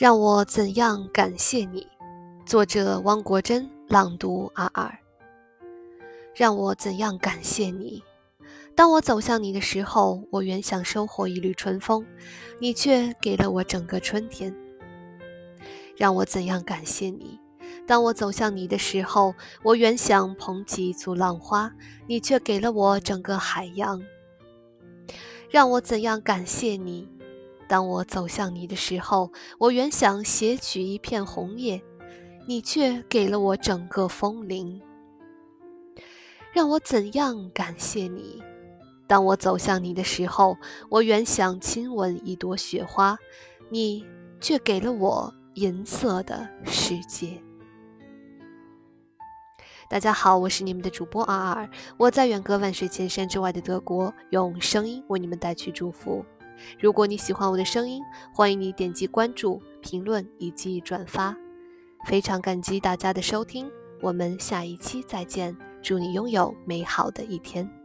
让我怎样感谢你？作者：汪国真，朗读：阿尔。让我怎样感谢你？当我走向你的时候，我原想收获一缕春风，你却给了我整个春天。让我怎样感谢你？当我走向你的时候，我原想捧起一簇浪花，你却给了我整个海洋。让我怎样感谢你？当我走向你的时候，我原想携取一片红叶，你却给了我整个枫林。让我怎样感谢你？当我走向你的时候，我原想亲吻一朵雪花，你却给了我银色的世界。大家好，我是你们的主播阿尔，我在远隔万水千山之外的德国，用声音为你们带去祝福。如果你喜欢我的声音，欢迎你点击关注、评论以及转发，非常感激大家的收听，我们下一期再见，祝你拥有美好的一天。